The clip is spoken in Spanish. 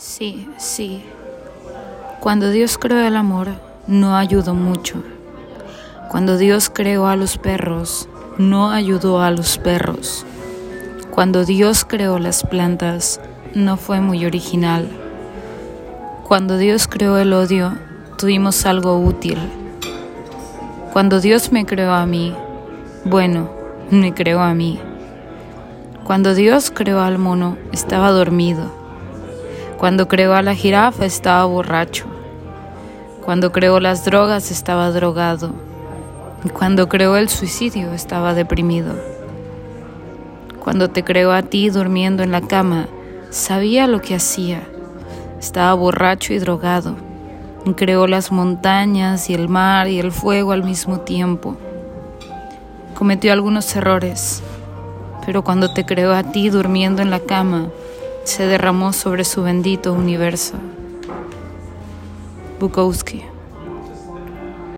Sí, sí. Cuando Dios creó el amor, no ayudó mucho. Cuando Dios creó a los perros, no ayudó a los perros. Cuando Dios creó las plantas, no fue muy original. Cuando Dios creó el odio, tuvimos algo útil. Cuando Dios me creó a mí, bueno, me creó a mí. Cuando Dios creó al mono, estaba dormido. Cuando creó a la jirafa, estaba borracho. Cuando creó las drogas, estaba drogado. Y cuando creó el suicidio, estaba deprimido. Cuando te creó a ti durmiendo en la cama, sabía lo que hacía. Estaba borracho y drogado. Creó las montañas y el mar y el fuego al mismo tiempo. Cometió algunos errores, pero cuando te creó a ti durmiendo en la cama, se derramó sobre su bendito universo. Bukowski.